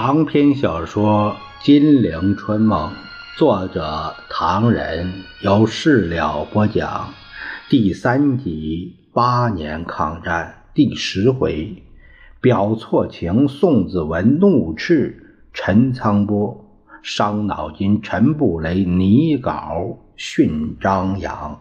长篇小说《金陵春梦》，作者唐人，由事了播讲，第三集八年抗战第十回，表错情，宋子文怒斥陈仓波，伤脑筋，陈布雷拟稿训张扬。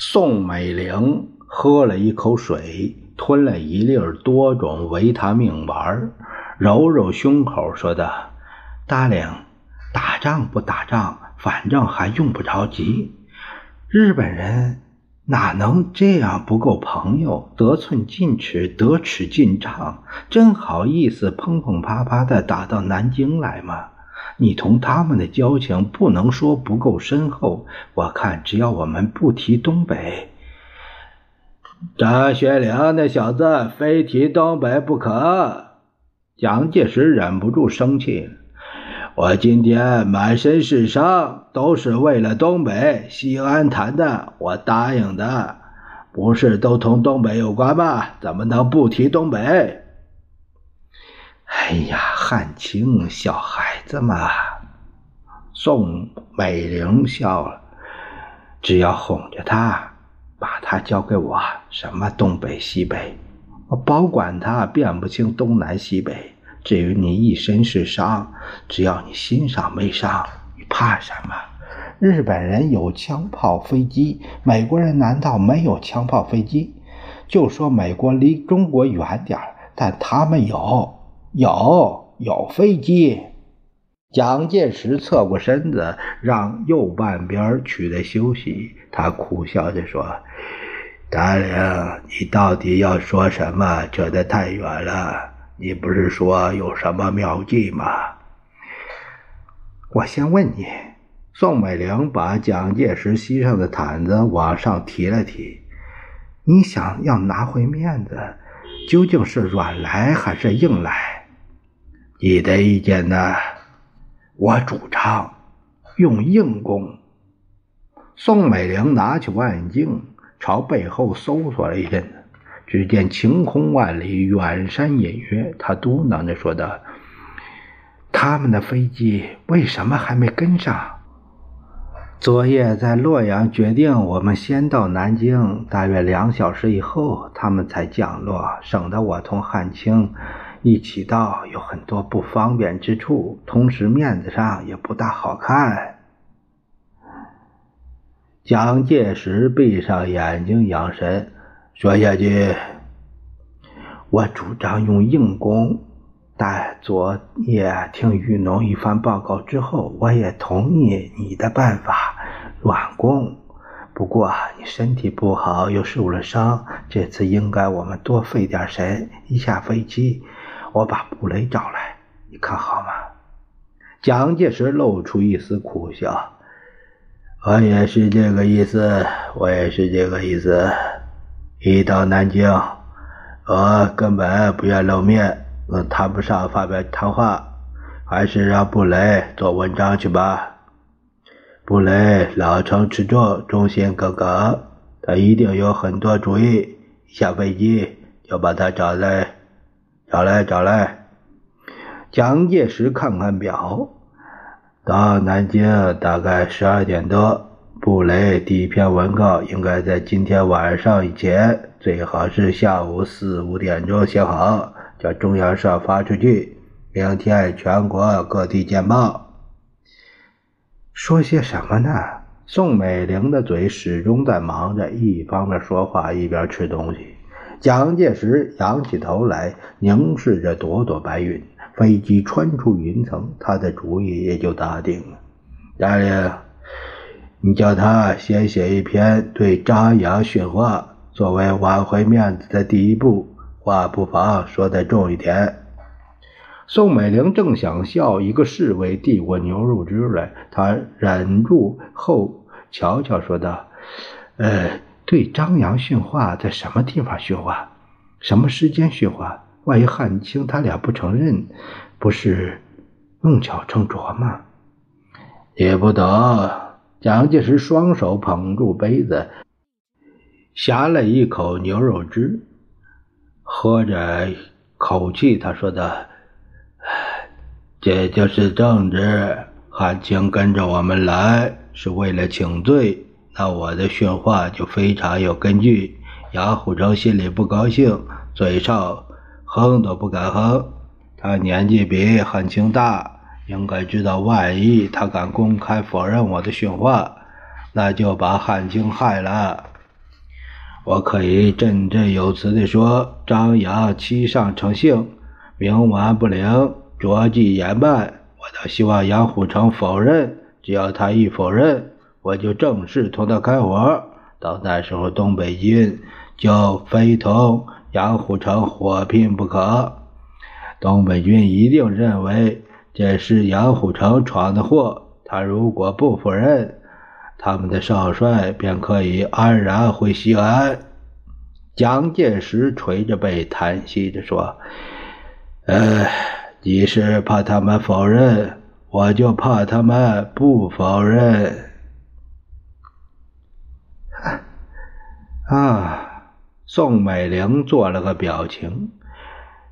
宋美龄喝了一口水，吞了一粒多种维他命丸，揉揉胸口，说道：“大玲，打仗不打仗，反正还用不着急。日本人哪能这样不够朋友？得寸进尺，得尺进账，真好意思砰砰啪啪的打到南京来吗？”你同他们的交情不能说不够深厚，我看只要我们不提东北，张学良那小子非提东北不可。蒋介石忍不住生气：“我今天满身是伤，都是为了东北西安谈的，我答应的，不是都同东北有关吗？怎么能不提东北？”哎呀，汉卿，小孩子嘛。宋美龄笑了，只要哄着他，把他交给我，什么东北西北，我保管他辨不清东南西北。至于你一身是伤，只要你心上没伤，你怕什么？日本人有枪炮飞机，美国人难道没有枪炮飞机？就说美国离中国远点但他们有。有有飞机，蒋介石侧过身子，让右半边取得休息。他苦笑着说：“达令，你到底要说什么？扯得太远了。你不是说有什么妙计吗？”我先问你，宋美龄把蒋介石膝上的毯子往上提了提，你想要拿回面子，究竟是软来还是硬来？你的意见呢？我主张用硬功。宋美龄拿起望远镜，朝背后搜索了一阵子，只见晴空万里，远山隐约。她嘟囔着说道：“他们的飞机为什么还没跟上？昨夜在洛阳决定，我们先到南京，大约两小时以后，他们才降落，省得我同汉卿。”一起到有很多不方便之处，同时面子上也不大好看。蒋介石闭上眼睛养神，说下去。我主张用硬攻，但昨夜听玉农一番报告之后，我也同意你的办法，软攻。不过你身体不好，又受了伤，这次应该我们多费点神。一下飞机。我把布雷找来，你看好吗？蒋介石露出一丝苦笑：“我也是这个意思，我也是这个意思。一到南京，我根本不愿露面，我谈不上发表谈话，还是让布雷做文章去吧。布雷老成持重，忠心耿耿，他一定有很多主意。下飞机就把他找来。”找来找来，蒋介石看看表，到南京大概十二点多。布雷第一篇文稿应该在今天晚上以前，最好是下午四五点钟写好，叫中央社发出去，明天全国各地见报。说些什么呢？宋美龄的嘴始终在忙着，一方面说话，一边吃东西。蒋介石仰起头来，凝视着朵朵白云。飞机穿出云层，他的主意也就打定了。大令，你叫他先写一篇对张扬训话，作为挽回面子的第一步。话不妨说得重一点。宋美龄正想笑，一个侍卫递过牛肉汁来，他忍住后瞧瞧，说道：“呃。”对张扬训话，在什么地方训话？什么时间训话？万一汉卿他俩不承认，不是弄巧成拙吗？也不得。蒋介石双手捧住杯子，呷了一口牛肉汁，喝着口气，他说的：“这就是政治。汉卿跟着我们来是为了请罪，那我的训话就非常有根据。”杨虎城心里不高兴，嘴上哼都不敢哼。他年纪比汉卿大。应该知道，万一他敢公开否认我的训话，那就把汉卿害了。我可以振振有词地说：张扬欺上成性，冥顽不灵，拙计言败。我倒希望杨虎城否认，只要他一否认，我就正式同他开火。到那时候，东北军就非同杨虎城火拼不可。东北军一定认为。这是杨虎城闯的祸，他如果不否认，他们的少帅便可以安然回西安。蒋介石垂着背，叹息着说：“呃，你是怕他们否认，我就怕他们不否认。”啊，宋美龄做了个表情。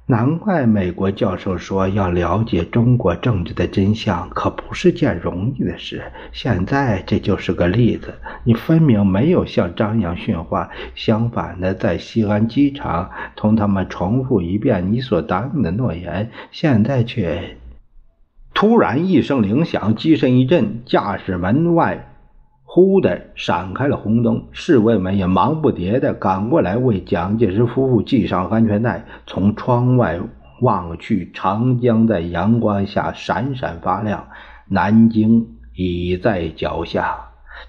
难怪美国教授说，要了解中国政治的真相可不是件容易的事。现在这就是个例子，你分明没有向张扬训话，相反的，在西安机场同他们重复一遍你所答应的诺言，现在却突然一声铃响，机身一震，驾驶门外。忽的闪开了红灯，侍卫们也忙不迭地赶过来为蒋介石夫妇系上安全带。从窗外望去，长江在阳光下闪闪发亮，南京已在脚下。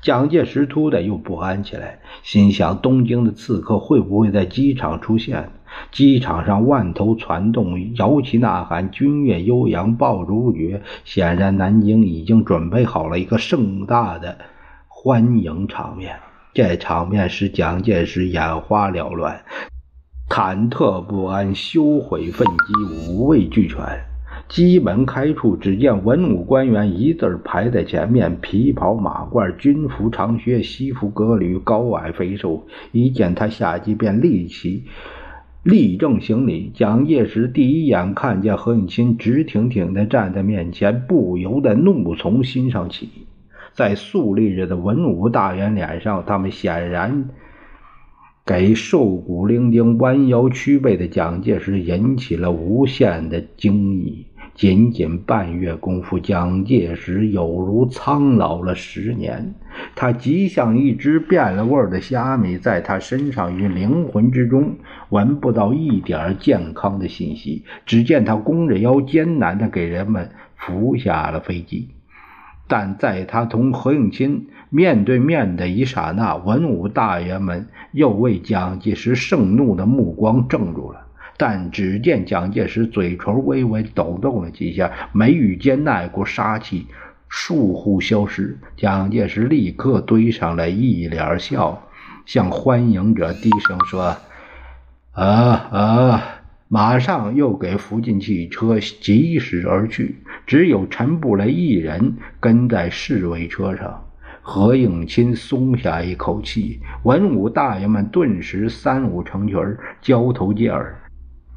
蒋介石突的又不安起来，心想：东京的刺客会不会在机场出现？机场上万头攒动，摇旗呐喊，军乐悠扬，爆竹不绝。显然，南京已经准备好了一个盛大的。欢迎场面，这场面使蒋介石眼花缭乱，忐忑不安，羞悔愤激，五味俱全。机门开处，只见文武官员一字排在前面，皮袍马褂，军服长靴，西服革履，高矮肥瘦。一见他下机，便立起立正行礼。蒋介石第一眼看见何应钦直挺挺地站在面前，不由得怒从心上起。在肃立着的文武大员脸上，他们显然给瘦骨伶仃、弯腰屈背的蒋介石引起了无限的惊异。仅仅半月功夫，蒋介石有如苍老了十年。他极像一只变了味儿的虾米，在他身上与灵魂之中闻不到一点健康的信息。只见他弓着腰，艰难地给人们扶下了飞机。但在他同何应钦面对面的一刹那，文武大员们又为蒋介石盛怒的目光怔住了。但只见蒋介石嘴唇微微抖动了几下，眉宇间那股杀气倏忽消失。蒋介石立刻堆上了一脸笑，向欢迎者低声说：“啊啊！”马上又给扶进汽车疾驶而去。只有陈布雷一人跟在侍卫车上。何应钦松下一口气，文武大爷们顿时三五成群，交头接耳，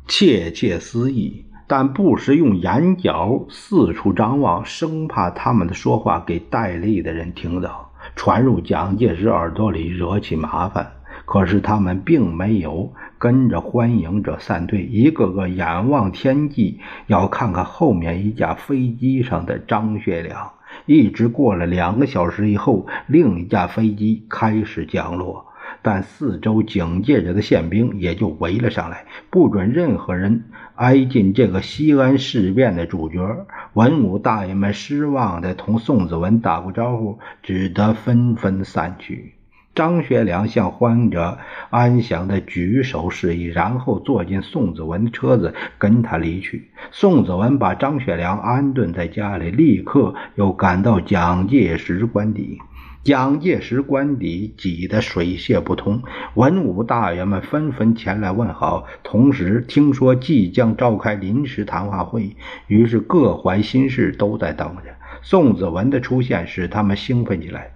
窃窃私议，但不时用眼角四处张望，生怕他们的说话给戴笠的人听到，传入蒋介石耳朵里，惹起麻烦。可是他们并没有。跟着欢迎者散队，一个个眼望天际，要看看后面一架飞机上的张学良。一直过了两个小时以后，另一架飞机开始降落，但四周警戒着的宪兵也就围了上来，不准任何人挨近这个西安事变的主角。文武大爷们失望地同宋子文打过招呼，只得纷纷散去。张学良向欢迎者安详地举手示意，然后坐进宋子文的车子，跟他离去。宋子文把张学良安顿在家里，立刻又赶到蒋介石官邸。蒋介石官邸挤得水泄不通，文武大员们纷纷前来问好。同时，听说即将召开临时谈话会，于是各怀心事，都在等着。宋子文的出现使他们兴奋起来，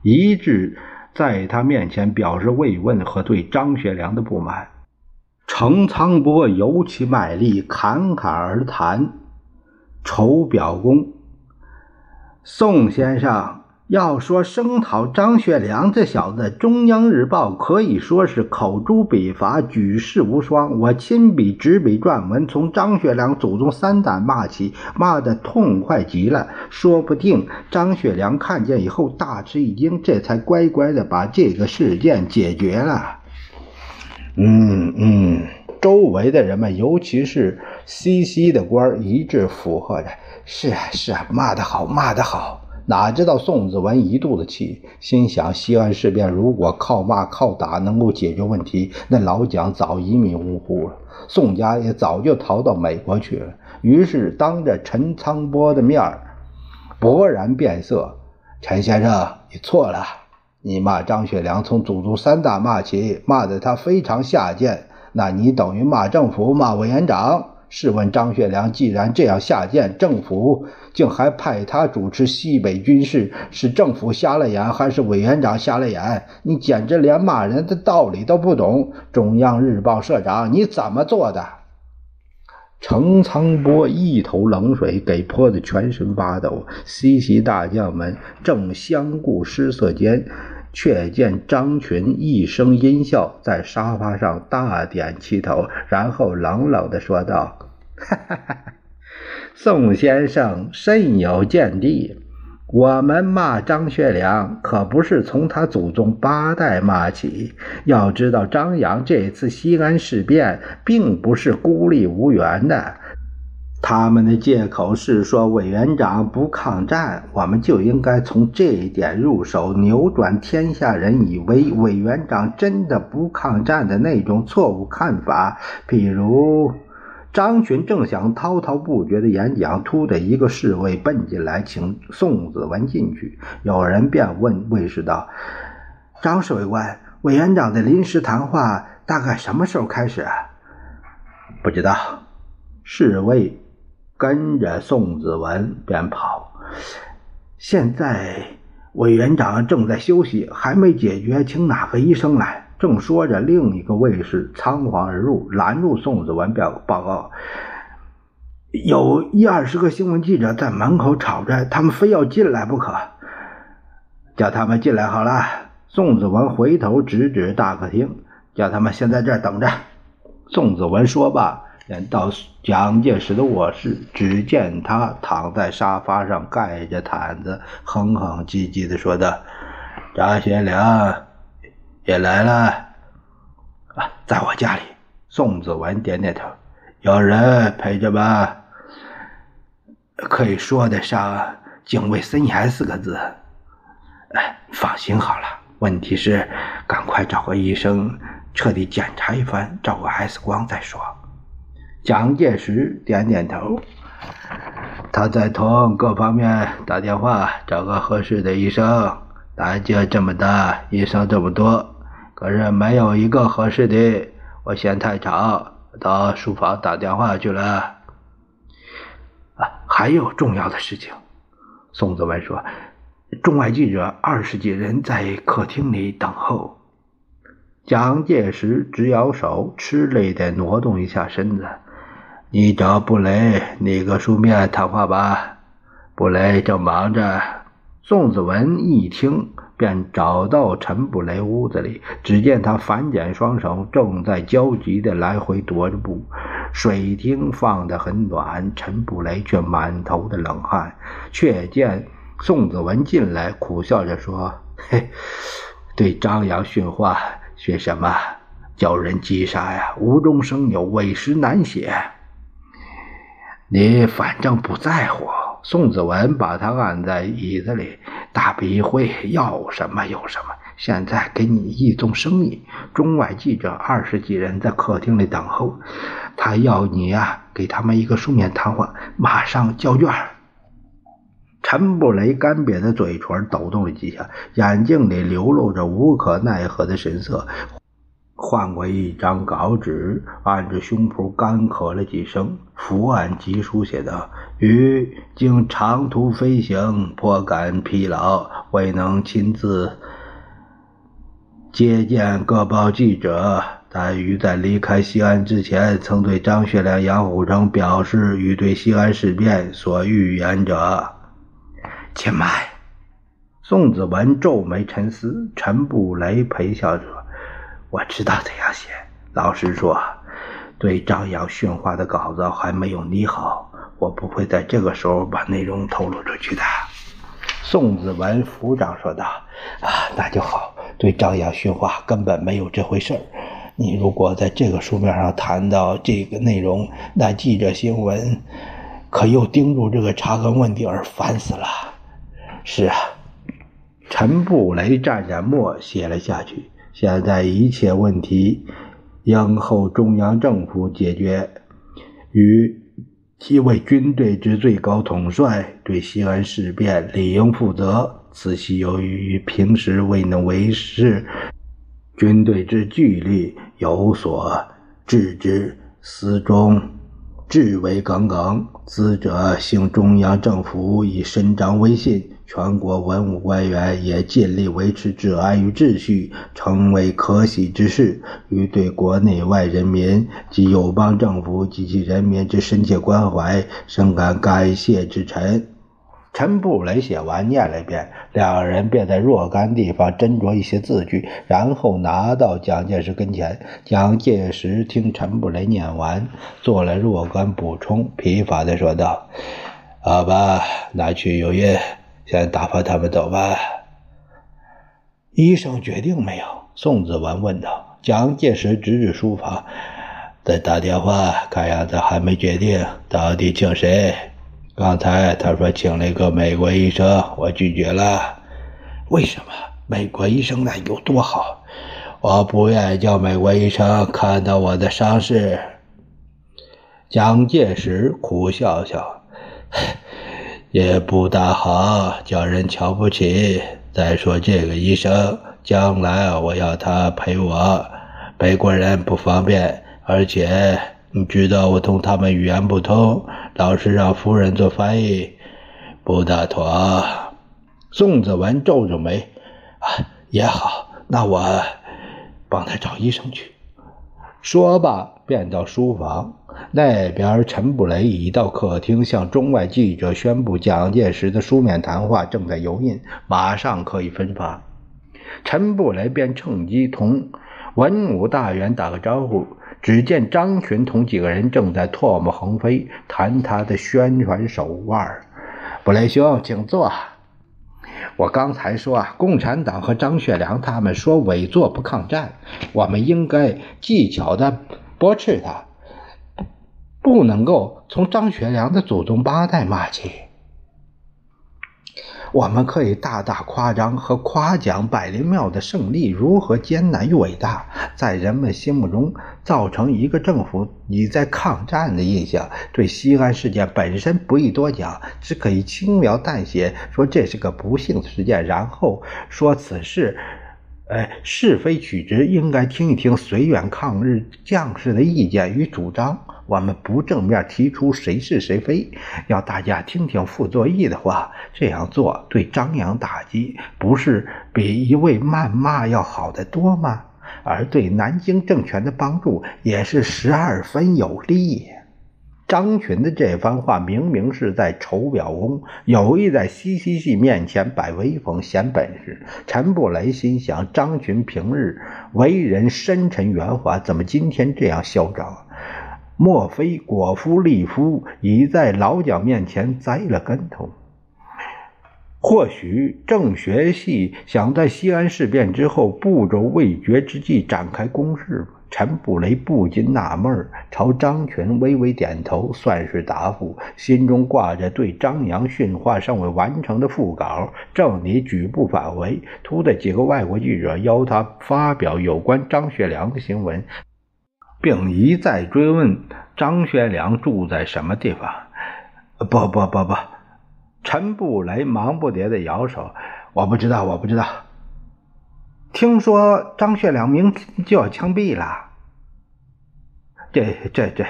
一致在他面前表示慰问和对张学良的不满。程沧波尤其卖力，侃侃而谈，酬表功。宋先生。要说声讨张学良这小子，中央日报可以说是口诛笔伐，举世无双。我亲笔执笔撰文，从张学良祖宗三代骂起，骂得痛快极了。说不定张学良看见以后大吃一惊，这才乖乖的把这个事件解决了。嗯嗯，周围的人们，尤其是西西的官一致附和着：“是啊是啊，骂得好，骂得好。”哪知道宋子文一肚子气，心想西安事变如果靠骂靠打能够解决问题，那老蒋早一命呜呼了，宋家也早就逃到美国去了。于是当着陈仓波的面儿勃然变色：“陈先生，你错了，你骂张学良从祖宗三大骂起，骂得他非常下贱，那你等于骂政府，骂委员长。”试问张学良既然这样下贱，政府竟还派他主持西北军事，是政府瞎了眼，还是委员长瞎了眼？你简直连骂人的道理都不懂！中央日报社长，你怎么做的？程沧波一头冷水给泼得全身发抖。西西大将们正相顾失色间。却见张群一声阴笑，在沙发上大点气头，然后冷冷地说道：“哈哈哈，宋先生深有见地。我们骂张学良，可不是从他祖宗八代骂起。要知道，张扬这次西安事变，并不是孤立无援的。”他们的借口是说委员长不抗战，我们就应该从这一点入手，扭转天下人以为委员长真的不抗战的那种错误看法。比如，张群正想滔滔不绝的演讲，突的一个侍卫奔进来，请宋子文进去。有人便问卫士道：“张侍卫官，委员长的临时谈话大概什么时候开始？”不知道，侍卫。跟着宋子文便跑。现在委员长正在休息，还没解决，请哪个医生来？正说着，另一个卫士仓皇而入，拦住宋子文，表报告：有一二十个新闻记者在门口吵着，他们非要进来不可。叫他们进来好了。宋子文回头指指大客厅，叫他们先在这儿等着。宋子文说罢。到蒋介石的卧室，只见他躺在沙发上，盖着毯子，哼哼唧唧的说道：“张学良也来了啊，在我家里。”宋子文点点头：“有人陪着吧？可以说得上警卫森严四个字。哎，放心好了。问题是，赶快找个医生，彻底检查一番，照个 X 光再说。”蒋介石点点头，他在同各方面打电话，找个合适的医生。南京这么大，医生这么多，可是没有一个合适的。我嫌太吵，到书房打电话去了。啊，还有重要的事情。宋子文说：“中外记者二十几人在客厅里等候。”蒋介石直摇手，吃力地挪动一下身子。你找布雷拟个书面谈话吧。布雷正忙着。宋子文一听，便找到陈布雷屋子里。只见他反剪双手，正在焦急地来回踱着步。水厅放得很暖，陈布雷却满头的冷汗。却见宋子文进来，苦笑着说：“ 嘿，对张扬训话，训什么？叫人击杀呀！无中生有，委实难写。”你反正不在乎。宋子文把他按在椅子里，大笔一挥，要什么有什么。现在给你一宗生意，中外记者二十几人在客厅里等候，他要你呀，给他们一个书面谈话，马上交卷。陈布雷干瘪的嘴唇抖动了几下，眼睛里流露着无可奈何的神色。换过一张稿纸，按着胸脯干咳了几声，伏案急书写道：“于经长途飞行，颇感疲劳，未能亲自接见各报记者。但于在离开西安之前，曾对张学良、杨虎城表示，与对西安事变所预言者。”且慢。宋子文皱眉沉思，陈布雷陪笑说。我知道怎样写。老实说，对张扬训话的稿子还没有拟好，我不会在这个时候把内容透露出去的。宋子文府长说道：“啊，那就好。对张扬训话根本没有这回事儿。你如果在这个书面上谈到这个内容，那记者新闻可又盯住这个查根问题而烦死了。”是啊，陈布雷蘸蘸墨写了下去。现在一切问题应候中央政府解决，与七位军队之最高统帅，对西安事变理应负责。此系由于平时未能维持军队之纪律，有所置之，思中至为耿耿。资者幸中央政府以伸张威信。全国文武官员也尽力维持治安与秩序，成为可喜之事。与对国内外人民及友邦政府及其人民之深切关怀，深感感谢之臣。陈布雷写完，念了一遍，两人便在若干地方斟酌一些字句，然后拿到蒋介石跟前。蒋介石听陈布雷念完，做了若干补充，疲乏地说道：“好吧，拿去有印。”先打发他们走吧。医生决定没有？宋子文问道。蒋介石指指书房，再打电话，看样子还没决定到底请谁。刚才他说请了一个美国医生，我拒绝了。为什么？美国医生那有多好？我不愿意叫美国医生看到我的伤势。蒋介石苦笑笑。也不大好，叫人瞧不起。再说这个医生，将来我要他陪我，美国人不方便，而且你知道我同他们语言不通，老是让夫人做翻译，不大妥。宋子文皱皱眉，啊，也好，那我帮他找医生去。说罢，便到书房。那边，陈布雷已到客厅，向中外记者宣布蒋介石的书面谈话正在油印，马上可以分发。陈布雷便趁机同文武大员打个招呼。只见张群同几个人正在唾沫横飞，谈他的宣传手腕。布雷兄，请坐。我刚才说啊，共产党和张学良他们说伪作不抗战，我们应该技巧的驳斥他，不能够从张学良的祖宗八代骂起。我们可以大大夸张和夸奖百灵庙的胜利如何艰难与伟大，在人们心目中造成一个政府已在抗战的印象。对西安事件本身不宜多讲，只可以轻描淡写说这是个不幸的事件，然后说此事，呃，是非曲直应该听一听绥远抗日将士的意见与主张。我们不正面提出谁是谁非，要大家听听傅作义的话。这样做对张扬打击不是比一味谩骂要好得多吗？而对南京政权的帮助也是十二分有利。张群的这番话明明是在筹表功，有意在西西系面前摆威风、显本事。陈布雷心想：张群平日为人深沉圆滑，怎么今天这样嚣张？莫非果夫利夫已在老蒋面前栽了跟头？或许政学系想在西安事变之后步骤未决之际展开攻势陈布雷不禁纳闷朝张群微微点头，算是答复。心中挂着对张扬训话尚未完成的副稿，正拟举步返回，突的几个外国记者邀他发表有关张学良的新闻。并一再追问张学良住在什么地方。不不不不，陈布雷忙不迭的摇手：“我不知道，我不知道。听说张学良明天就要枪毙了。这、这、这……”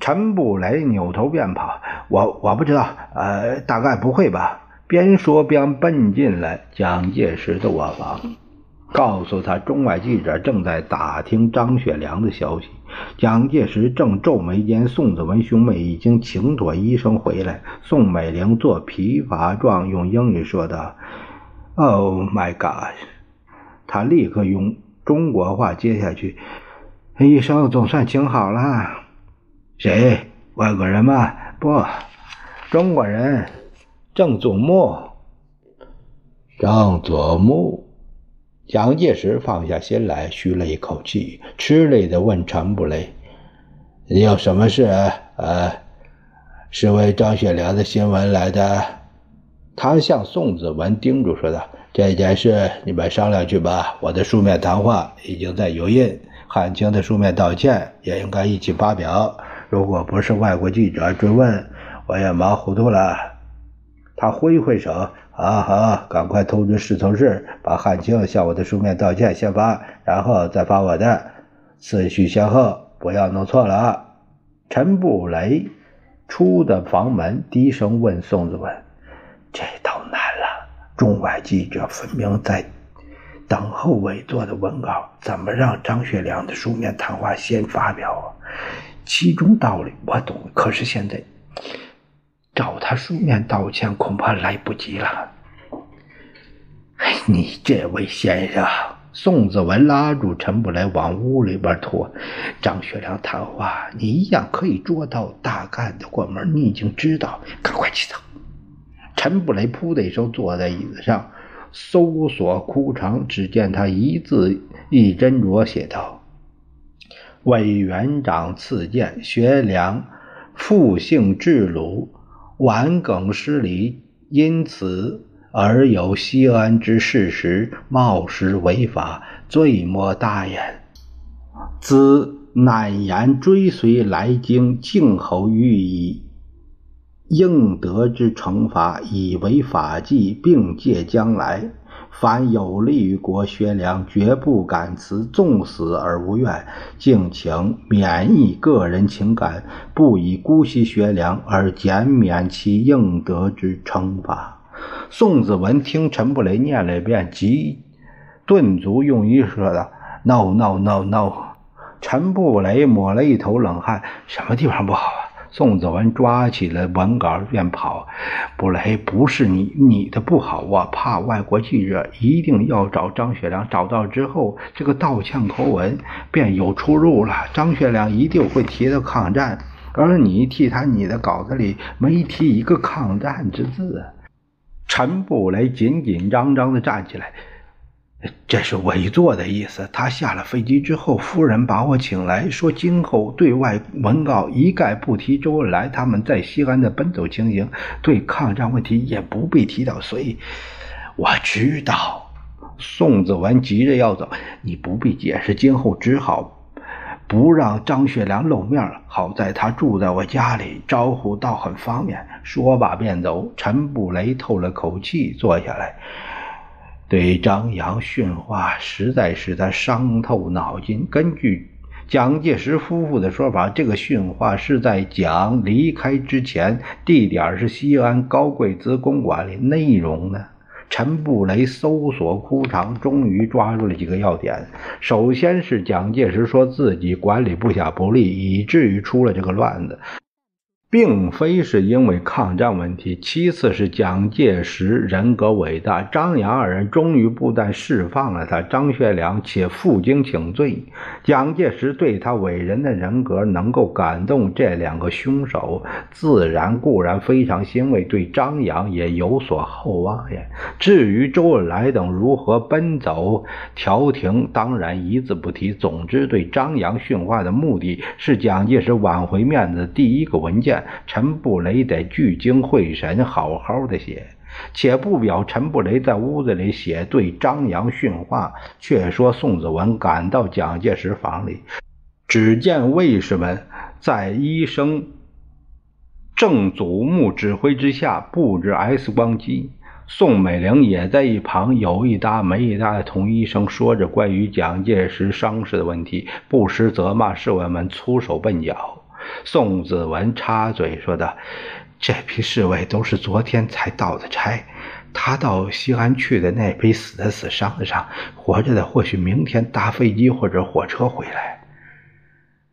陈布雷扭头便跑：“我我不知道，呃，大概不会吧。”边说边奔进了蒋介石的卧房，告诉他中外记者正在打听张学良的消息。蒋介石正皱眉间，宋子文兄妹已经请妥医生回来。宋美龄做疲乏状，用英语说道：“Oh my God！” 他立刻用中国话接下去：“医生总算请好了。谁？外国人吗？不，中国人。郑祖木。郑祖木。蒋介石放下心来，吁了一口气，吃力的问陈布雷：“你有什么事？呃，是为张学良的新闻来的？”他向宋子文叮嘱说道：“这件事你们商量去吧。我的书面谈话已经在油印，汉卿的书面道歉也应该一起发表。如果不是外国记者追问，我也忙糊涂了。”他挥挥手。好好，赶快通知侍从室，把汉卿向我的书面道歉先发，然后再发我的，次序先后，不要弄错了。陈布雷出的房门，低声问宋子文：“这倒难了，中外记者分明在等候委座的文稿，怎么让张学良的书面谈话先发表啊？其中道理我懂，可是现在……”找他书面道歉恐怕来不及了。你这位先生，宋子文拉住陈布雷往屋里边拖。张学良谈话，你一样可以捉到大干的过门。你已经知道，赶快去走。陈布雷扑的一声坐在椅子上，搜索枯肠，只见他一字一斟酌写道：“委员长赐见，学良复姓智鲁。”顽梗失礼，因此而有西安之事实，冒失违法，罪莫大焉。兹乃言追随来京，静候予以应得之惩罚，以为法纪，并借将来。凡有利于国学良，绝不敢辞，纵死而无怨。敬请免疫个人情感，不以姑息学良而减免其应得之惩罚。宋子文听陈布雷念了一遍，即顿足，用语说道：“No, no, no, no。”陈布雷抹了一头冷汗：“什么地方不好啊？”宋子文抓起了文稿便跑。布雷，不是你你的不好，我怕外国记者一定要找张学良，找到之后，这个道歉口吻便有出入了。张学良一定会提到抗战，而你替他你的稿子里没提一个抗战之字。陈布雷紧紧张张地站起来。这是委座的意思。他下了飞机之后，夫人把我请来说，今后对外文告一概不提周恩来他们在西安的奔走情形，对抗战问题也不必提到。所以我知道，宋子文急着要走，你不必解释。今后只好不让张学良露面了好在他住在我家里，招呼倒很方便。说罢便走。陈布雷透了口气，坐下来。对张扬训话，实在使他伤透脑筋。根据蒋介石夫妇的说法，这个训话是在蒋离开之前，地点是西安高贵兹公馆里。内容呢？陈布雷搜索枯肠，终于抓住了几个要点。首先是蒋介石说自己管理部下不力，以至于出了这个乱子。并非是因为抗战问题，其次是蒋介石人格伟大。张杨二人终于不但释放了他张学良，且负荆请罪。蒋介石对他伟人的人格能够感动这两个凶手，自然固然非常欣慰，对张杨也有所厚望呀。至于周恩来等如何奔走调停，当然一字不提。总之，对张杨训话的目的是蒋介石挽回面子第一个文件。陈布雷得聚精会神，好好的写。且不表陈布雷在屋子里写对张扬训话，却说宋子文赶到蒋介石房里，只见卫士们在医生郑祖木指挥之下布置 X 光机，宋美龄也在一旁有一搭没一搭的同医生说着关于蒋介石伤势的问题，不时责骂侍卫们粗手笨脚。宋子文插嘴说道：“这批侍卫都是昨天才到的差，他到西安去的那批死的死，伤的伤，活着的或许明天搭飞机或者火车回来。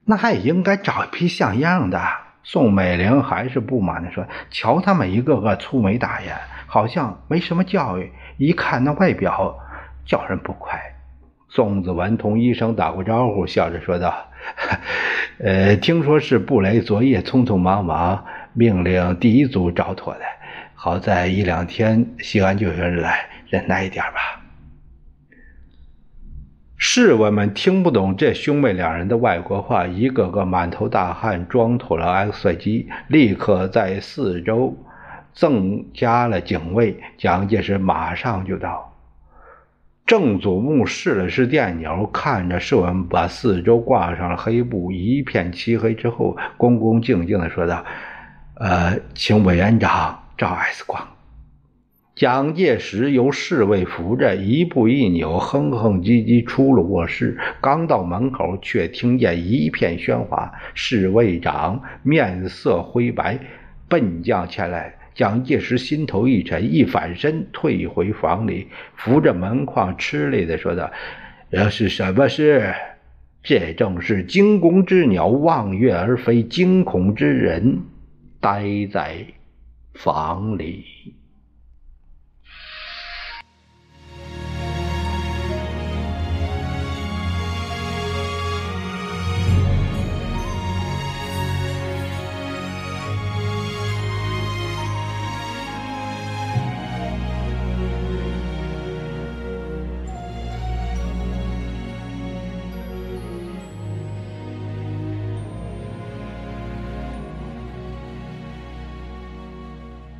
那也应该找一批像样的。”宋美龄还是不满地说：“瞧他们一个个粗眉大眼，好像没什么教育，一看那外表，叫人不快。”宋子文同医生打过招呼，笑着说道：“ 呃，听说是布雷昨夜匆匆忙忙命令第一组找妥的，好在一两天西安就有人来，忍耐一点吧。”侍卫们听不懂这兄妹两人的外国话，一个个满头大汗，装妥了 X 射机，立刻在四周增加了警卫。蒋介石马上就到。郑祖木试了试电钮，看着侍卫把四周挂上了黑布，一片漆黑之后，恭恭敬敬地说道：“呃，请委员长照 X 光。”蒋介石由侍卫扶着，一步一扭，哼哼唧唧出了卧室。刚到门口，却听见一片喧哗。侍卫长面色灰白，奔将前来。蒋介石心头一沉，一反身退回房里，扶着门框，吃力地说道：“这是什么事？这正是惊弓之鸟望月而飞，惊恐之人待在房里。”